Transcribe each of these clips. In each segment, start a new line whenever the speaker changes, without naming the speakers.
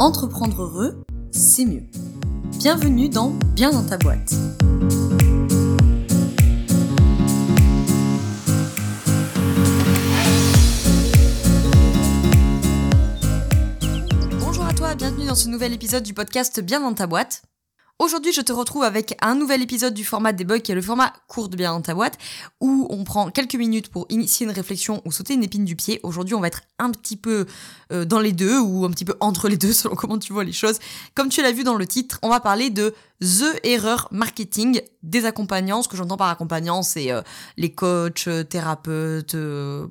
Entreprendre heureux, c'est mieux. Bienvenue dans Bien dans ta boîte. Bonjour à toi, bienvenue dans ce nouvel épisode du podcast Bien dans ta boîte. Aujourd'hui, je te retrouve avec un nouvel épisode du format des bugs qui est le format court de bien dans ta boîte où on prend quelques minutes pour initier une réflexion ou sauter une épine du pied. Aujourd'hui, on va être un petit peu euh, dans les deux ou un petit peu entre les deux selon comment tu vois les choses. Comme tu l'as vu dans le titre, on va parler de The Error Marketing des accompagnants. Ce que j'entends par accompagnants, c'est euh, les coachs, euh, thérapeutes,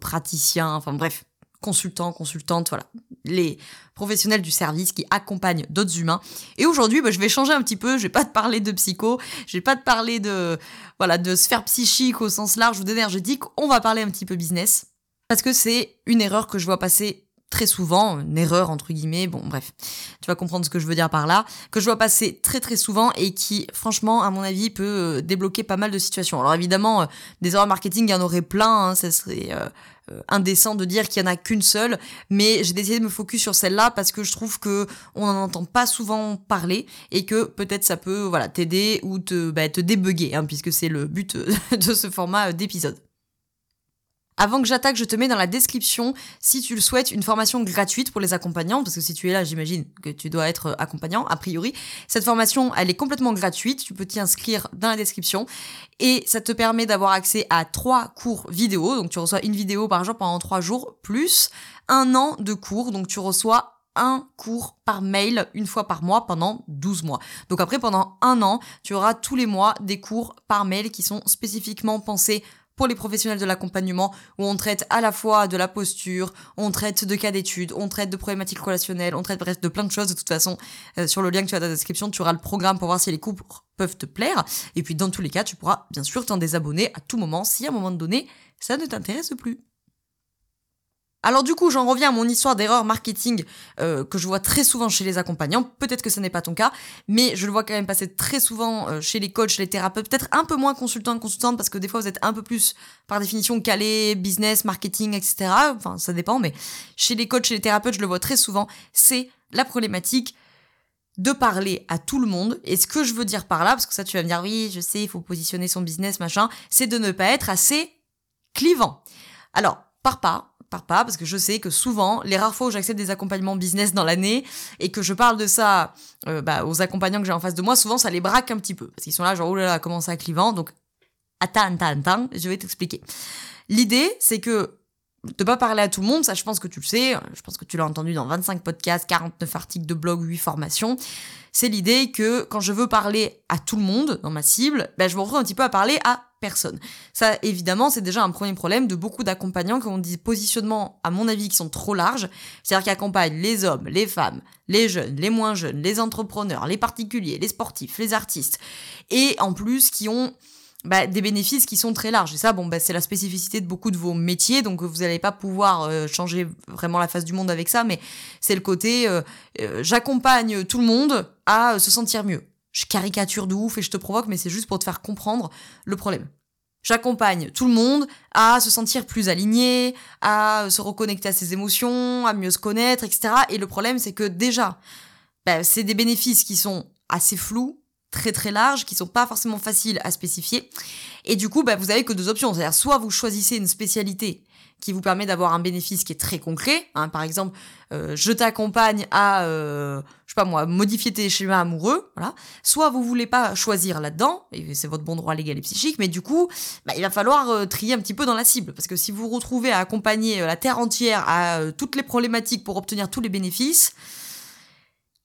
praticiens, enfin bref, consultants, consultantes, voilà, les professionnels du service qui accompagnent d'autres humains. Et aujourd'hui, bah, je vais changer un petit peu. Je vais pas te parler de psycho, je vais pas te parler de voilà de sphère psychique au sens large ou d'énergétique. On va parler un petit peu business parce que c'est une erreur que je vois passer très souvent, une erreur entre guillemets, bon bref, tu vas comprendre ce que je veux dire par là, que je vois passer très très souvent et qui franchement à mon avis peut euh, débloquer pas mal de situations. Alors évidemment, euh, des erreurs marketing, il y en aurait plein, hein, ça serait euh, indécent de dire qu'il y en a qu'une seule, mais j'ai décidé de me focus sur celle-là parce que je trouve que on n'en entend pas souvent parler et que peut-être ça peut voilà t'aider ou te bah, te débugger, hein, puisque c'est le but de ce format d'épisode. Avant que j'attaque, je te mets dans la description, si tu le souhaites, une formation gratuite pour les accompagnants, parce que si tu es là, j'imagine que tu dois être accompagnant, a priori. Cette formation, elle est complètement gratuite, tu peux t'y inscrire dans la description, et ça te permet d'avoir accès à trois cours vidéo, donc tu reçois une vidéo par jour pendant trois jours, plus un an de cours, donc tu reçois un cours par mail une fois par mois pendant 12 mois. Donc après, pendant un an, tu auras tous les mois des cours par mail qui sont spécifiquement pensés pour les professionnels de l'accompagnement où on traite à la fois de la posture, on traite de cas d'études, on traite de problématiques relationnelles, on traite de plein de choses. De toute façon, euh, sur le lien que tu as dans la description, tu auras le programme pour voir si les cours peuvent te plaire. Et puis dans tous les cas, tu pourras bien sûr t'en désabonner à tout moment si à un moment donné, ça ne t'intéresse plus. Alors du coup, j'en reviens à mon histoire d'erreur marketing euh, que je vois très souvent chez les accompagnants. Peut-être que ce n'est pas ton cas, mais je le vois quand même passer très souvent euh, chez les coachs, les thérapeutes, peut-être un peu moins consultants, consultantes, parce que des fois vous êtes un peu plus, par définition, calé, business, marketing, etc. Enfin, ça dépend, mais chez les coachs et les thérapeutes, je le vois très souvent, c'est la problématique de parler à tout le monde. Et ce que je veux dire par là, parce que ça tu vas me dire, oui, je sais, il faut positionner son business, machin, c'est de ne pas être assez clivant. Alors, par pas, pas, parce que je sais que souvent, les rares fois où j'accepte des accompagnements business dans l'année et que je parle de ça euh, bah, aux accompagnants que j'ai en face de moi, souvent ça les braque un petit peu. Parce qu'ils sont là, genre, oh là là, comment ça clivant? Donc, attends, attends, attends, je vais t'expliquer. L'idée, c'est que de pas parler à tout le monde, ça je pense que tu le sais, je pense que tu l'as entendu dans 25 podcasts, 49 articles de blog, 8 formations. C'est l'idée que quand je veux parler à tout le monde dans ma cible, ben, je me retrouve un petit peu à parler à personne. Ça, évidemment, c'est déjà un premier problème de beaucoup d'accompagnants qui ont des positionnements, à mon avis, qui sont trop larges. C'est-à-dire qu'ils accompagnent les hommes, les femmes, les jeunes, les moins jeunes, les entrepreneurs, les particuliers, les sportifs, les artistes. Et en plus, qui ont bah, des bénéfices qui sont très larges. Et ça, bon, bah, c'est la spécificité de beaucoup de vos métiers, donc vous n'allez pas pouvoir euh, changer vraiment la face du monde avec ça, mais c'est le côté euh, euh, j'accompagne tout le monde à se sentir mieux je caricature de ouf et je te provoque, mais c'est juste pour te faire comprendre le problème. J'accompagne tout le monde à se sentir plus aligné, à se reconnecter à ses émotions, à mieux se connaître, etc. Et le problème, c'est que déjà, bah, c'est des bénéfices qui sont assez flous, très très larges, qui sont pas forcément faciles à spécifier. Et du coup, bah, vous avez que deux options. C'est-à-dire, soit vous choisissez une spécialité qui vous permet d'avoir un bénéfice qui est très concret. Hein. Par exemple, euh, je t'accompagne à, euh, je sais pas moi, modifier tes schémas amoureux, voilà. Soit vous voulez pas choisir là-dedans, et c'est votre bon droit légal et psychique, mais du coup, bah, il va falloir euh, trier un petit peu dans la cible, parce que si vous vous retrouvez à accompagner la terre entière à toutes les problématiques pour obtenir tous les bénéfices,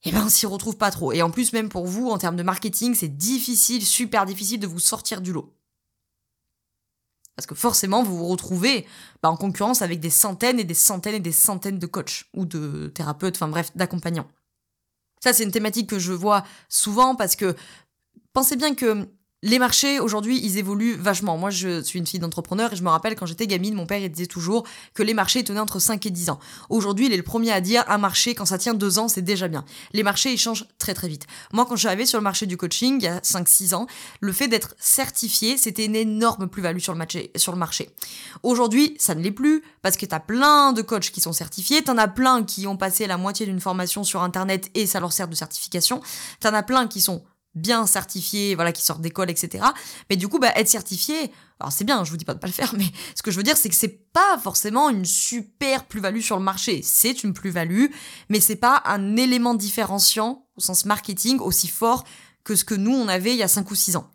eh ben on s'y retrouve pas trop. Et en plus, même pour vous, en termes de marketing, c'est difficile, super difficile de vous sortir du lot. Parce que forcément, vous vous retrouvez bah, en concurrence avec des centaines et des centaines et des centaines de coachs ou de thérapeutes, enfin bref, d'accompagnants. Ça, c'est une thématique que je vois souvent parce que pensez bien que Les marchés, aujourd'hui, ils évoluent vachement. Moi, je suis une fille d'entrepreneur et je me rappelle quand j'étais gamine, mon père il disait toujours que les marchés tenaient entre 5 et 10 ans. Aujourd'hui, il est le premier à dire un marché, quand ça tient 2 ans, c'est déjà bien. Les marchés, ils changent très très vite. Moi, quand je suis arrivée sur le marché du coaching, il y a 5-6 ans, le fait d'être certifié, c'était une énorme plus-value sur le marché. Sur le marché. Aujourd'hui, ça ne l'est plus parce que tu as plein de coachs qui sont certifiés, t'en as plein qui ont passé la moitié d'une formation sur Internet et ça leur sert de certification, t'en as plein qui sont bien certifié, voilà, qui sortent d'école, etc. Mais du coup, bah, être certifié, alors c'est bien, je vous dis pas de pas le faire, mais ce que je veux dire, c'est que c'est pas forcément une super plus-value sur le marché. C'est une plus-value, mais c'est pas un élément différenciant au sens marketing aussi fort que ce que nous on avait il y a 5 ou 6 ans.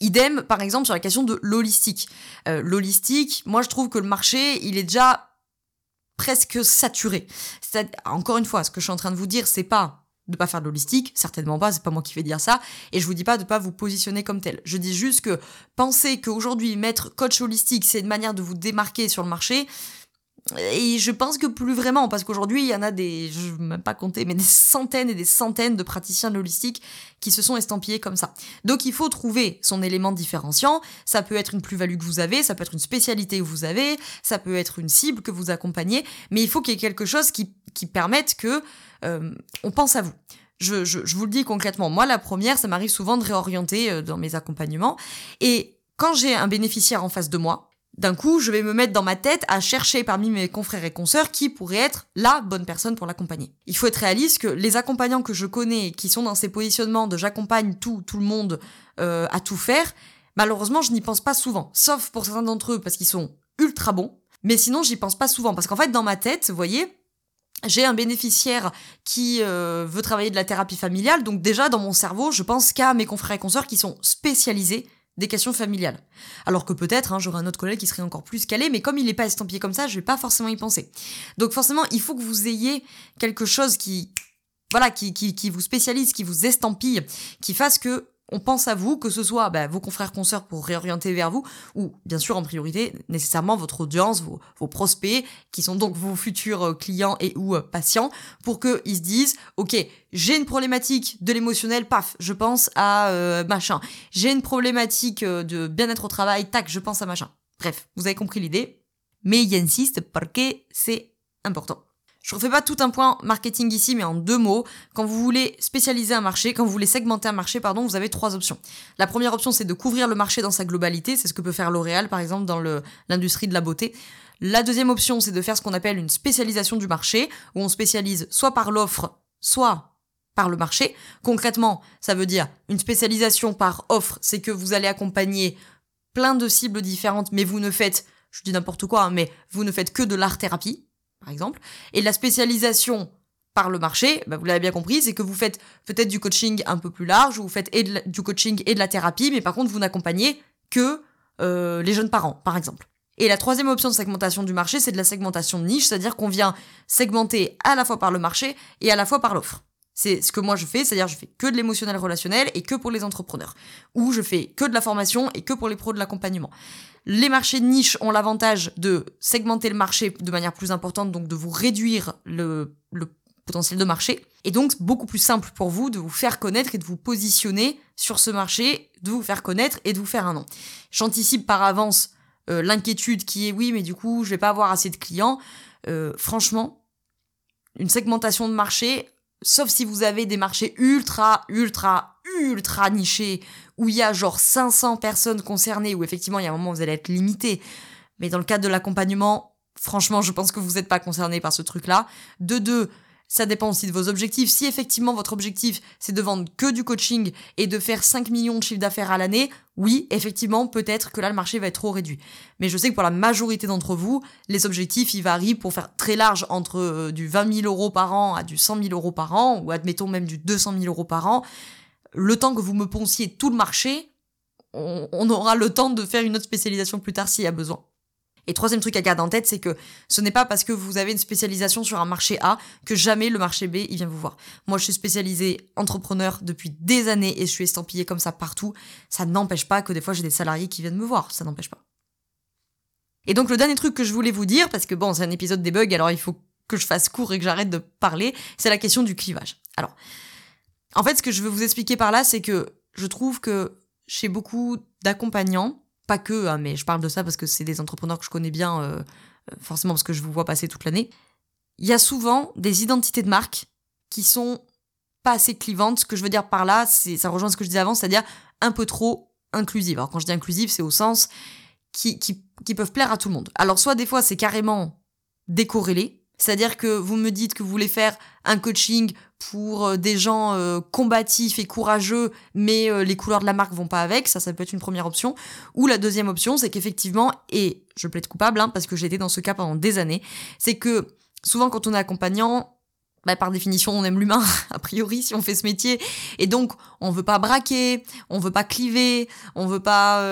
Idem, par exemple, sur la question de l'holistique. Euh, l'holistique, moi je trouve que le marché, il est déjà presque saturé. Encore une fois, ce que je suis en train de vous dire, c'est pas de pas faire de l'holistique, certainement pas, c'est pas moi qui vais dire ça, et je vous dis pas de pas vous positionner comme tel. Je dis juste que penser qu'aujourd'hui mettre coach holistique, c'est une manière de vous démarquer sur le marché, et je pense que plus vraiment, parce qu'aujourd'hui, il y en a des, je ne même pas compter, mais des centaines et des centaines de praticiens de l'holistique qui se sont estampillés comme ça. Donc il faut trouver son élément différenciant. Ça peut être une plus-value que vous avez, ça peut être une spécialité que vous avez, ça peut être une cible que vous accompagnez, mais il faut qu'il y ait quelque chose qui, qui permette que euh, on pense à vous. Je, je, je, vous le dis concrètement, moi la première, ça m'arrive souvent de réorienter euh, dans mes accompagnements. Et quand j'ai un bénéficiaire en face de moi, d'un coup, je vais me mettre dans ma tête à chercher parmi mes confrères et consoeurs qui pourrait être la bonne personne pour l'accompagner. Il faut être réaliste que les accompagnants que je connais, qui sont dans ces positionnements de j'accompagne tout, tout le monde euh, à tout faire, malheureusement, je n'y pense pas souvent. Sauf pour certains d'entre eux parce qu'ils sont ultra bons. Mais sinon, j'y pense pas souvent. Parce qu'en fait, dans ma tête, vous voyez, j'ai un bénéficiaire qui euh, veut travailler de la thérapie familiale, donc déjà dans mon cerveau, je pense qu'à mes confrères et consoeurs qui sont spécialisés des questions familiales. Alors que peut-être, hein, j'aurai un autre collègue qui serait encore plus calé, mais comme il n'est pas estampillé comme ça, je vais pas forcément y penser. Donc forcément, il faut que vous ayez quelque chose qui, voilà, qui, qui vous spécialise, qui vous estampille, qui fasse que on pense à vous, que ce soit bah, vos confrères consoeurs pour réorienter vers vous, ou bien sûr en priorité nécessairement votre audience, vos, prospects, qui sont donc vos futurs euh, clients et ou euh, patients, pour qu'ils se disent, ok, j'ai une problématique de l'émotionnel, paf, je pense à euh, machin. J'ai une problématique de bien-être au travail, tac, je pense à machin. Bref, vous avez compris l'idée, mais il insiste parce que c'est important. Je refais pas tout un point marketing ici, mais en deux mots. Quand vous voulez spécialiser un marché, quand vous voulez segmenter un marché, pardon, vous avez trois options. La première option, c'est de couvrir le marché dans sa globalité. C'est ce que peut faire L'Oréal, par exemple, dans l'industrie de la beauté. La deuxième option, c'est de faire ce qu'on appelle une spécialisation du marché, où on spécialise soit par l'offre, soit par le marché. Concrètement, ça veut dire une spécialisation par offre, c'est que vous allez accompagner plein de cibles différentes, mais vous ne faites, je dis n'importe quoi, hein, mais vous ne faites que de l'art-thérapie par exemple. Et la spécialisation par le marché, bah, vous l'avez bien compris, c'est que vous faites peut-être du coaching un peu plus large, ou vous faites du coaching et de la thérapie, mais par contre, vous n'accompagnez que euh, les jeunes parents, par exemple. Et la troisième option de segmentation du marché, c'est de la segmentation de niche, c'est-à-dire qu'on vient segmenter à la fois par le marché et à la fois par l'offre. C'est ce que moi je fais, c'est-à-dire je fais que de l'émotionnel relationnel et que pour les entrepreneurs. Ou je fais que de la formation et que pour les pros de l'accompagnement. Les marchés de niche ont l'avantage de segmenter le marché de manière plus importante, donc de vous réduire le, potentiel de marché. Et donc, beaucoup plus simple pour vous de vous faire connaître et de vous positionner sur ce marché, de vous faire connaître et de vous faire un nom. J'anticipe par avance euh, l'inquiétude qui est oui, mais du coup, je vais pas avoir assez de clients. Euh, franchement, une segmentation de marché, sauf si vous avez des marchés ultra, ultra, ultra nichés, où il y a genre 500 personnes concernées, où effectivement il y a un moment où vous allez être limité. Mais dans le cadre de l'accompagnement, franchement, je pense que vous n'êtes pas concerné par ce truc-là. De deux, ça dépend aussi de vos objectifs. Si effectivement votre objectif c'est de vendre que du coaching et de faire 5 millions de chiffres d'affaires à l'année, oui, effectivement, peut-être que là le marché va être trop réduit. Mais je sais que pour la majorité d'entre vous, les objectifs ils varient pour faire très large entre euh, du 20 000 euros par an à du 100 000 euros par an, ou admettons même du 200 000 euros par an le temps que vous me ponciez tout le marché, on, aura le temps de faire une autre spécialisation plus tard s'il y a besoin. Et troisième truc à garder en tête, c'est que ce n'est pas parce que vous avez une spécialisation sur un marché A que jamais le marché B, il vient vous voir. Moi, je suis spécialisée entrepreneur depuis des années et je suis estampillée comme ça partout. Ça n'empêche pas que des fois j'ai des salariés qui viennent me voir. Ça n'empêche pas. Et donc, le dernier truc que je voulais vous dire, parce que bon, c'est un épisode des bugs, alors il faut que je fasse court et que j'arrête de parler, c'est la question du clivage. Alors, en fait, ce que je veux vous expliquer par là, c'est que je trouve que chez beaucoup d'accompagnants, pas que, hein, mais je parle de ça parce que c'est des entrepreneurs que je connais bien, euh, forcément parce que je vous vois passer toute l'année, il y a souvent des identités de marque qui sont pas assez clivantes. Ce que je veux dire par là, c'est ça rejoint ce que je disais avant, c'est-à-dire un peu trop inclusive. Alors quand je dis inclusive, c'est au sens qui, qui, qui peuvent plaire à tout le monde. Alors soit des fois c'est carrément décorrélé, c'est-à-dire que vous me dites que vous voulez faire un coaching pour euh, des gens euh, combatifs et courageux, mais euh, les couleurs de la marque vont pas avec, ça, ça peut être une première option. Ou la deuxième option, c'est qu'effectivement, et je plaide coupable, hein, parce que j'ai été dans ce cas pendant des années, c'est que souvent quand on est accompagnant, bah, par définition, on aime l'humain, a priori, si on fait ce métier. Et donc, on veut pas braquer, on veut pas cliver, on veut pas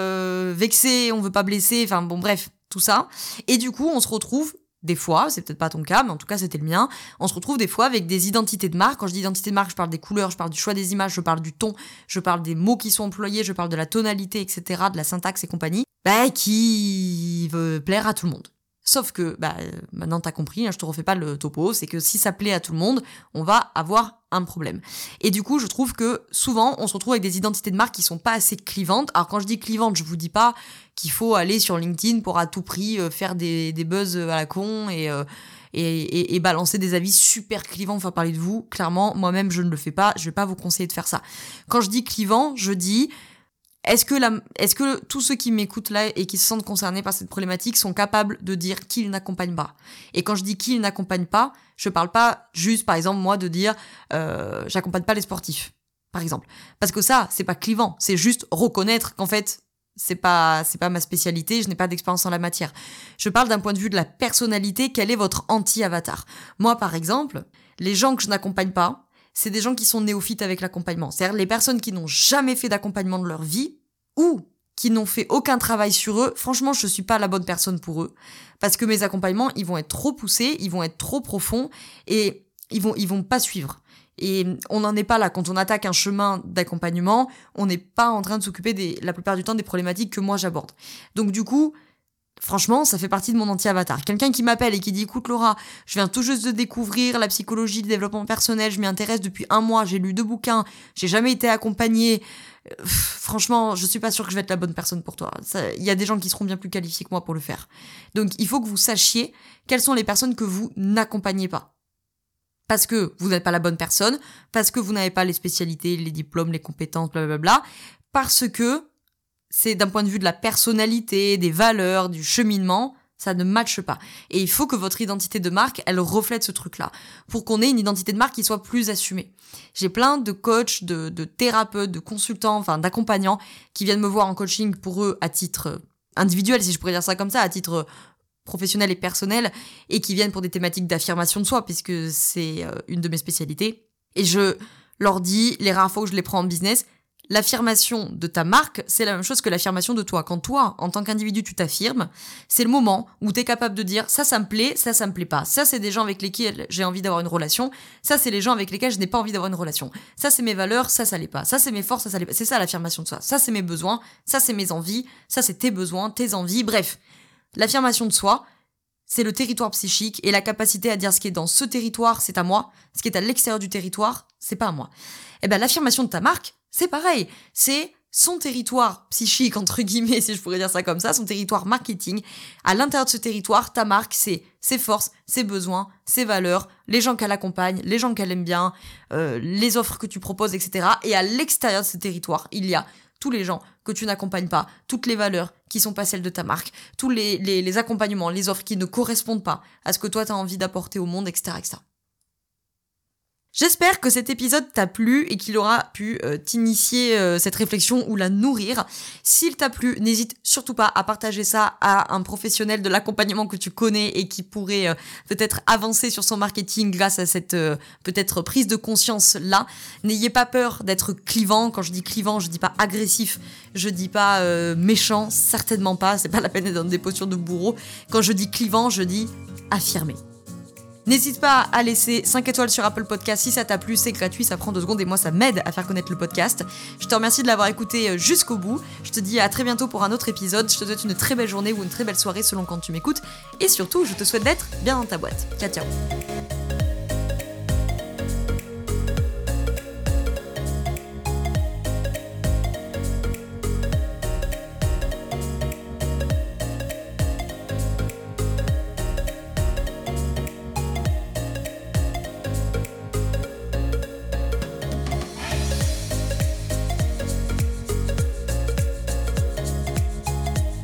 vexer, on veut pas blesser, enfin bon, bref, tout ça. Et du coup, on se retrouve des fois, c'est peut-être pas ton cas, mais en tout cas c'était le mien, on se retrouve des fois avec des identités de marque. Quand je dis identité de marque, je parle des couleurs, je parle du choix des images, je parle du ton, je parle des mots qui sont employés, je parle de la tonalité, etc., de la syntaxe et compagnie, bah, qui veut plaire à tout le monde. Sauf que, bah, maintenant t'as compris, hein, je te refais pas le topo, c'est que si ça plaît à tout le monde, on va avoir un problème. Et du coup, je trouve que souvent, on se retrouve avec des identités de marque qui sont pas assez clivantes. Alors quand je dis clivante, je vous dis pas qu'il faut aller sur LinkedIn pour à tout prix euh, faire des, des buzz à la con euh, et, et, et, balancer des avis super clivants, faire parler de vous. Clairement, moi-même, je ne le fais pas. Je vais pas vous conseiller de faire ça. Quand je dis clivant, je dis est-ce que, la, est-ce que tous ceux qui m'écoutent là et qui se sentent concernés par cette problématique sont capables de dire qu'ils n'accompagnent pas? Et quand je dis qu'ils n'accompagnent pas, je parle pas juste, par exemple, moi, de dire euh, j'accompagne pas les sportifs, par exemple. Parce que ça, c'est pas clivant, c'est juste reconnaître qu'en fait, c'est pas c'est pas ma spécialité, je n'ai pas d'expérience en la matière. Je parle d'un point de vue de la personnalité, quel est votre anti-avatar? Moi par exemple, les gens que je n'accompagne pas, c'est des gens qui sont néophytes avec l'accompagnement. C'est-à-dire les personnes qui n'ont jamais fait d'accompagnement de leur vie ou qui n'ont fait aucun travail sur eux, franchement, je suis pas la bonne personne pour eux. Parce que mes accompagnements, ils vont être trop poussés, ils vont être trop profonds et ils vont, ils vont pas suivre. Et on n'en est pas là. Quand on attaque un chemin d'accompagnement, on n'est pas en train de s'occuper la plupart du temps des problématiques que moi j'aborde. Donc du coup, Franchement, ça fait partie de mon anti-avatar. Quelqu'un qui m'appelle et qui dit écoute Laura, je viens tout juste de découvrir la psychologie du développement personnel, je m'y intéresse depuis un mois, j'ai lu deux bouquins, j'ai jamais été accompagnée. Franchement, je suis pas sûre que je vais être la bonne personne pour toi. Il y a des gens qui seront bien plus qualifiés que moi pour le faire. Donc il faut que vous sachiez quelles sont les personnes que vous n'accompagnez pas. Parce que vous n'êtes pas la bonne personne, parce que vous n'avez pas les spécialités, les diplômes, les compétences, blablabla, parce que c'est d'un point de vue de la personnalité, des valeurs, du cheminement, ça ne matche pas. Et il faut que votre identité de marque, elle reflète ce truc-là, pour qu'on ait une identité de marque qui soit plus assumée. J'ai plein de coachs, de, thérapeutes, de consultants, enfin d'accompagnants, qui viennent me voir en coaching pour eux à titre individuel, si je pourrais dire ça comme ça, à titre professionnel et personnel, et qui viennent pour des thématiques d'affirmation de soi, puisque c'est euh, une de mes spécialités. Et je leur dis, les rares fois où je les prends en business, l'affirmation de ta marque, c'est la même chose que l'affirmation de toi. Quand toi, en tant qu'individu, tu t'affirmes, c'est le moment où tu es capable de dire ça, ça me plaît, ça, ça me plaît pas. Ça, c'est des gens avec lesquels j'ai envie d'avoir une relation. Ça, c'est les gens avec lesquels je n'ai pas envie d'avoir une relation. Ça, c'est mes valeurs, ça, ça l'est pas. Ça, c'est mes forces, ça, ça l'est pas. C'est ça l'affirmation de soi. Ça, c'est mes besoins. Ça, c'est mes envies. Ça, c'est tes besoins, tes envies. Bref, l'affirmation de soi, c'est le territoire psychique et la capacité à dire ce qui est dans ce territoire, c'est à moi. Ce qui est à l'extérieur du territoire, c'est pas à moi. Eh ben, l'affirmation de ta marque, c'est pareil, c'est son territoire psychique, entre guillemets, si je pourrais dire ça comme ça, son territoire marketing. À l'intérieur de ce territoire, ta marque, c'est ses forces, ses besoins, ses valeurs, les gens qu'elle accompagne, les gens qu'elle aime bien, euh, les offres que tu proposes, etc. Et à l'extérieur de ce territoire, il y a tous les gens que tu n'accompagnes pas, toutes les valeurs qui sont pas celles de ta marque, tous les accompagnements, les offres qui ne correspondent pas à ce que toi tu as envie d'apporter au monde, etc., etc. J'espère que cet épisode t'a plu et qu'il aura pu euh, t'initier euh, cette réflexion ou la nourrir. S'il t'a plu, n'hésite surtout pas à partager ça à un professionnel de l'accompagnement que tu connais et qui pourrait euh, peut-être avancer sur son marketing grâce à cette peut-être prise de conscience là. N'ayez pas peur d'être clivant. Quand je dis clivant, je dis pas agressif, je dis pas méchant, certainement pas. C'est pas la peine d'être dans des postures de bourreau. Quand je dis clivant, je dis affirmé. N'hésite pas à laisser 5 étoiles sur Apple Podcast si ça t'a plu, c'est gratuit, ça prend 2 secondes et moi ça m'aide à faire connaître le podcast. Je te remercie de l'avoir écouté euh, jusqu'au bout. Je te dis à très bientôt pour un autre épisode. Je te souhaite une très belle journée ou une très belle soirée selon quand tu m'écoutes. Et surtout, je te souhaite d'être bien dans ta boîte. Ciao ciao